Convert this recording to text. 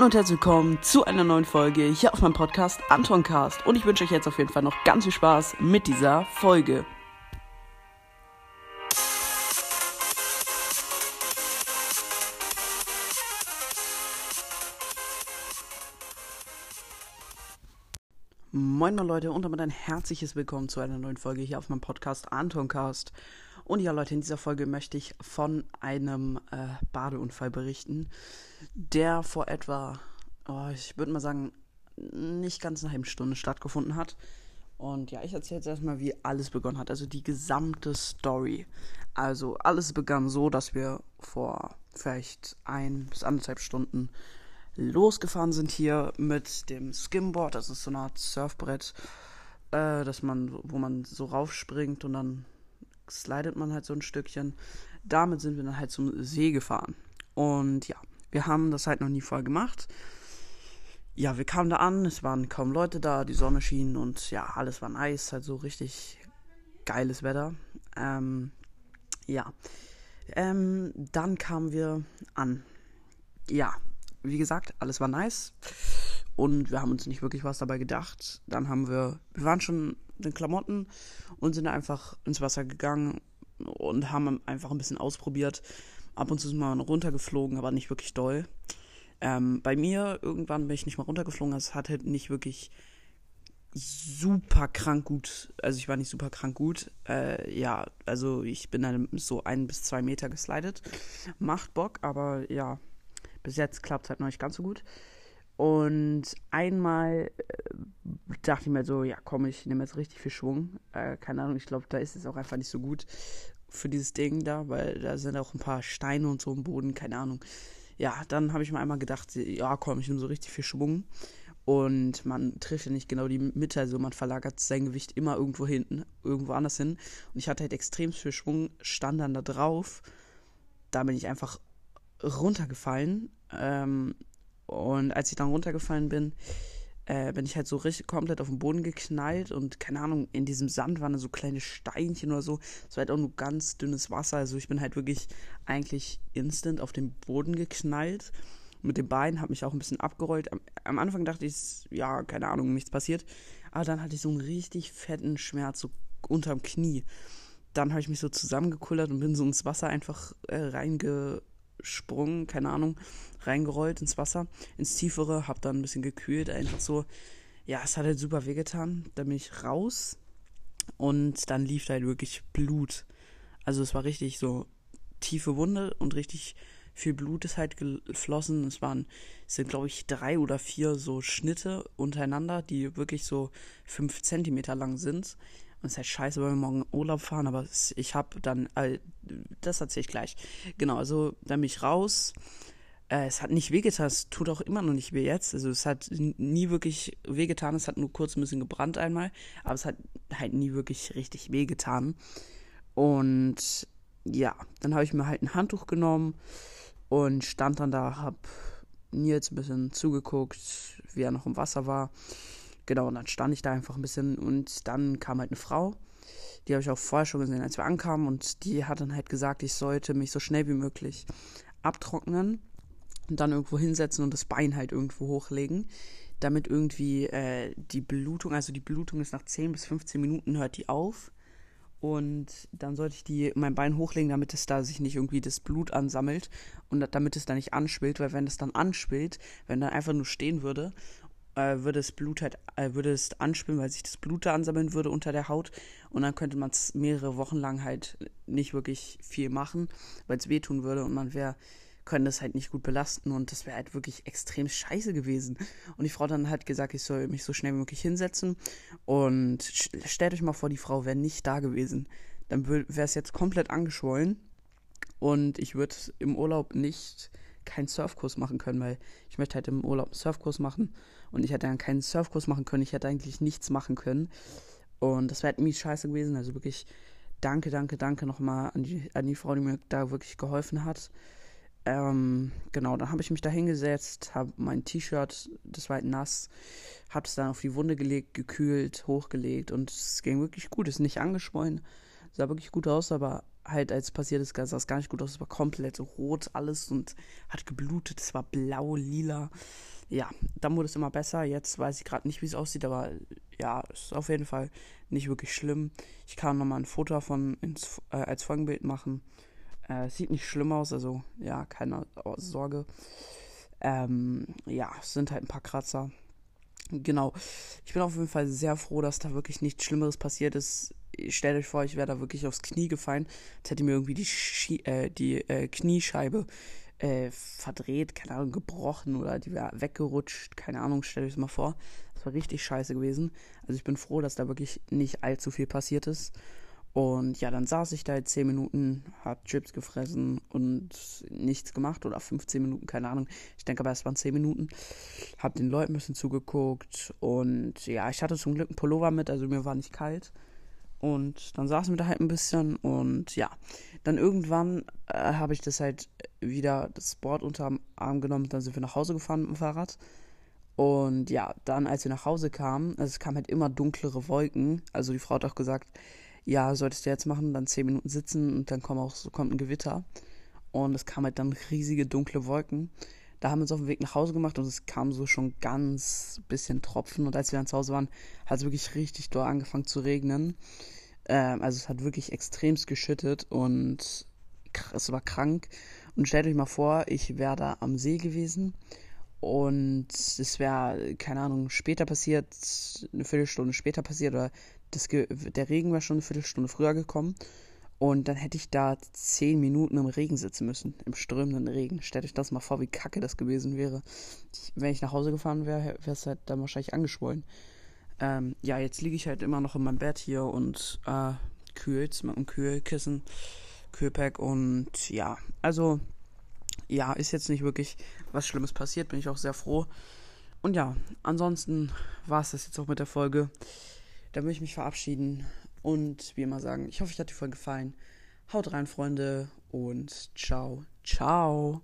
Hallo und herzlich willkommen zu einer neuen Folge hier auf meinem Podcast Antoncast. Und ich wünsche euch jetzt auf jeden Fall noch ganz viel Spaß mit dieser Folge. Moin Leute und damit ein herzliches Willkommen zu einer neuen Folge hier auf meinem Podcast Antoncast. Und ja Leute, in dieser Folge möchte ich von einem äh, Badeunfall berichten, der vor etwa, oh, ich würde mal sagen, nicht ganz eine halbe Stunde stattgefunden hat. Und ja, ich erzähle jetzt erstmal, wie alles begonnen hat. Also die gesamte Story. Also alles begann so, dass wir vor vielleicht ein bis anderthalb Stunden losgefahren sind hier mit dem Skimboard. Das ist so eine Art Surfbrett, äh, dass man, wo man so raufspringt und dann slidet man halt so ein Stückchen. Damit sind wir dann halt zum See gefahren. Und ja, wir haben das halt noch nie vorher gemacht. Ja, wir kamen da an, es waren kaum Leute da, die Sonne schien und ja, alles war nice, halt so richtig geiles Wetter. Ähm, ja. Ähm, dann kamen wir an. Ja, wie gesagt, alles war nice. Und wir haben uns nicht wirklich was dabei gedacht. Dann haben wir, wir waren schon den Klamotten und sind einfach ins Wasser gegangen und haben einfach ein bisschen ausprobiert. Ab und zu sind wir runtergeflogen, aber nicht wirklich doll. Ähm, bei mir irgendwann bin ich nicht mal runtergeflogen. Es hat halt nicht wirklich super krank gut. Also ich war nicht super krank gut. Äh, ja, also ich bin dann so ein bis zwei Meter geslidet. Macht Bock, aber ja, bis jetzt klappt es halt noch nicht ganz so gut. Und einmal äh, dachte ich mir so, ja komm, ich nehme jetzt richtig viel Schwung. Äh, keine Ahnung, ich glaube, da ist es auch einfach nicht so gut für dieses Ding da, weil da sind auch ein paar Steine und so im Boden, keine Ahnung. Ja, dann habe ich mir einmal gedacht, ja komm, ich nehme so richtig viel Schwung. Und man trifft ja nicht genau die Mitte, also man verlagert sein Gewicht immer irgendwo hinten, irgendwo anders hin. Und ich hatte halt extrem viel Schwung, stand dann da drauf. Da bin ich einfach runtergefallen. Ähm, und als ich dann runtergefallen bin, äh, bin ich halt so richtig komplett auf den Boden geknallt und keine Ahnung, in diesem Sand waren so kleine Steinchen oder so. Es war halt auch nur ganz dünnes Wasser. Also ich bin halt wirklich eigentlich instant auf den Boden geknallt. Mit dem Bein, habe mich auch ein bisschen abgerollt. Am, am Anfang dachte ich, ja, keine Ahnung, nichts passiert. Aber dann hatte ich so einen richtig fetten Schmerz, so unterm Knie. Dann habe ich mich so zusammengekullert und bin so ins Wasser einfach äh, reinge gesprungen, keine Ahnung, reingerollt ins Wasser, ins Tiefere, hab dann ein bisschen gekühlt, einfach so. Ja, es hat halt super wehgetan. Dann bin ich raus und dann lief halt wirklich Blut. Also es war richtig so tiefe Wunde und richtig viel Blut ist halt geflossen. Es waren, es sind glaube ich drei oder vier so Schnitte untereinander, die wirklich so fünf Zentimeter lang sind. Und es ist halt scheiße, weil wir morgen Urlaub fahren, aber ich habe dann, äh, das erzähle ich gleich. Genau, also dann bin ich raus. Äh, es hat nicht wehgetan, es tut auch immer noch nicht weh jetzt. Also es hat nie wirklich wehgetan, es hat nur kurz ein bisschen gebrannt einmal, aber es hat halt nie wirklich richtig wehgetan. Und ja, dann habe ich mir halt ein Handtuch genommen und stand dann da, hab Nils ein bisschen zugeguckt, wie er noch im Wasser war. Genau, und dann stand ich da einfach ein bisschen und dann kam halt eine Frau. Die habe ich auch vorher schon gesehen, als wir ankamen. Und die hat dann halt gesagt, ich sollte mich so schnell wie möglich abtrocknen und dann irgendwo hinsetzen und das Bein halt irgendwo hochlegen, damit irgendwie äh, die Blutung, also die Blutung ist nach 10 bis 15 Minuten hört die auf. Und dann sollte ich die mein Bein hochlegen, damit es da sich nicht irgendwie das Blut ansammelt und damit es da nicht anschwillt, weil wenn es dann anschwillt, wenn dann einfach nur stehen würde äh, würde das Blut halt, äh, würde es anspülen, weil sich das Blut da ansammeln würde unter der Haut. Und dann könnte man es mehrere Wochen lang halt nicht wirklich viel machen, weil es wehtun würde und man wäre, können das halt nicht gut belasten und das wäre halt wirklich extrem scheiße gewesen. Und die Frau dann hat gesagt, ich soll mich so schnell wie möglich hinsetzen. Und stellt euch mal vor, die Frau wäre nicht da gewesen. Dann wäre es jetzt komplett angeschwollen. Und ich würde im Urlaub nicht keinen Surfkurs machen können, weil ich möchte halt im Urlaub einen Surfkurs machen. Und ich hätte dann keinen Surfkurs machen können, ich hätte eigentlich nichts machen können. Und das wäre halt mies scheiße gewesen, also wirklich danke, danke, danke nochmal an die, an die Frau, die mir da wirklich geholfen hat. Ähm, genau, dann habe ich mich da hingesetzt, habe mein T-Shirt, das war halt nass, habe es dann auf die Wunde gelegt, gekühlt, hochgelegt. Und es ging wirklich gut, ist nicht angeschwollen, sah wirklich gut aus, aber halt, als passiert ist, sah es gar nicht gut aus. Es war komplett rot alles und hat geblutet. Es war blau, lila. Ja, dann wurde es immer besser. Jetzt weiß ich gerade nicht, wie es aussieht, aber ja, es ist auf jeden Fall nicht wirklich schlimm. Ich kann nochmal ein Foto davon ins, äh, als Folgenbild machen. Äh, sieht nicht schlimm aus, also ja, keine Sorge. Ähm, ja, es sind halt ein paar Kratzer. Genau. Ich bin auf jeden Fall sehr froh, dass da wirklich nichts Schlimmeres passiert ist. Stellt euch vor, ich wäre da wirklich aufs Knie gefallen. Jetzt hätte mir irgendwie die, Schie äh, die äh, Kniescheibe äh, verdreht, keine Ahnung, gebrochen oder die wäre weggerutscht. Keine Ahnung, stellt euch das mal vor. Das war richtig scheiße gewesen. Also ich bin froh, dass da wirklich nicht allzu viel passiert ist. Und ja, dann saß ich da jetzt 10 Minuten, hab Chips gefressen und nichts gemacht oder 15 Minuten, keine Ahnung. Ich denke aber, es waren 10 Minuten. Hab den Leuten ein bisschen zugeguckt und ja, ich hatte zum Glück einen Pullover mit, also mir war nicht kalt. Und dann saßen wir da halt ein bisschen und ja, dann irgendwann äh, habe ich das halt wieder das Board unter dem Arm genommen, dann sind wir nach Hause gefahren mit dem Fahrrad. Und ja, dann als wir nach Hause kamen, also es kamen halt immer dunklere Wolken. Also die Frau hat auch gesagt, ja, solltest du jetzt machen, dann zehn Minuten sitzen und dann kommt auch so kommt ein Gewitter. Und es kam halt dann riesige dunkle Wolken. Da haben wir uns auf den Weg nach Hause gemacht und es kam so schon ganz bisschen Tropfen. Und als wir dann zu Hause waren, hat es wirklich richtig doll angefangen zu regnen. Ähm, also es hat wirklich extremst geschüttet und es war krank. Und stellt euch mal vor, ich wäre da am See gewesen und es wäre, keine Ahnung, später passiert, eine Viertelstunde später passiert oder das, der Regen wäre schon eine Viertelstunde früher gekommen. Und dann hätte ich da zehn Minuten im Regen sitzen müssen, im strömenden Regen. Stellt euch das mal vor, wie kacke das gewesen wäre. Ich, wenn ich nach Hause gefahren wäre, wäre es halt dann wahrscheinlich angeschwollen. Ähm, ja, jetzt liege ich halt immer noch in meinem Bett hier und äh, kühlt's mit einem Kühlkissen, Kühlpack und ja, also ja, ist jetzt nicht wirklich was Schlimmes passiert, bin ich auch sehr froh. Und ja, ansonsten war es das jetzt auch mit der Folge. Da möchte ich mich verabschieden und wie immer sagen, ich hoffe, euch hat die Folge gefallen. Haut rein, Freunde, und ciao, ciao.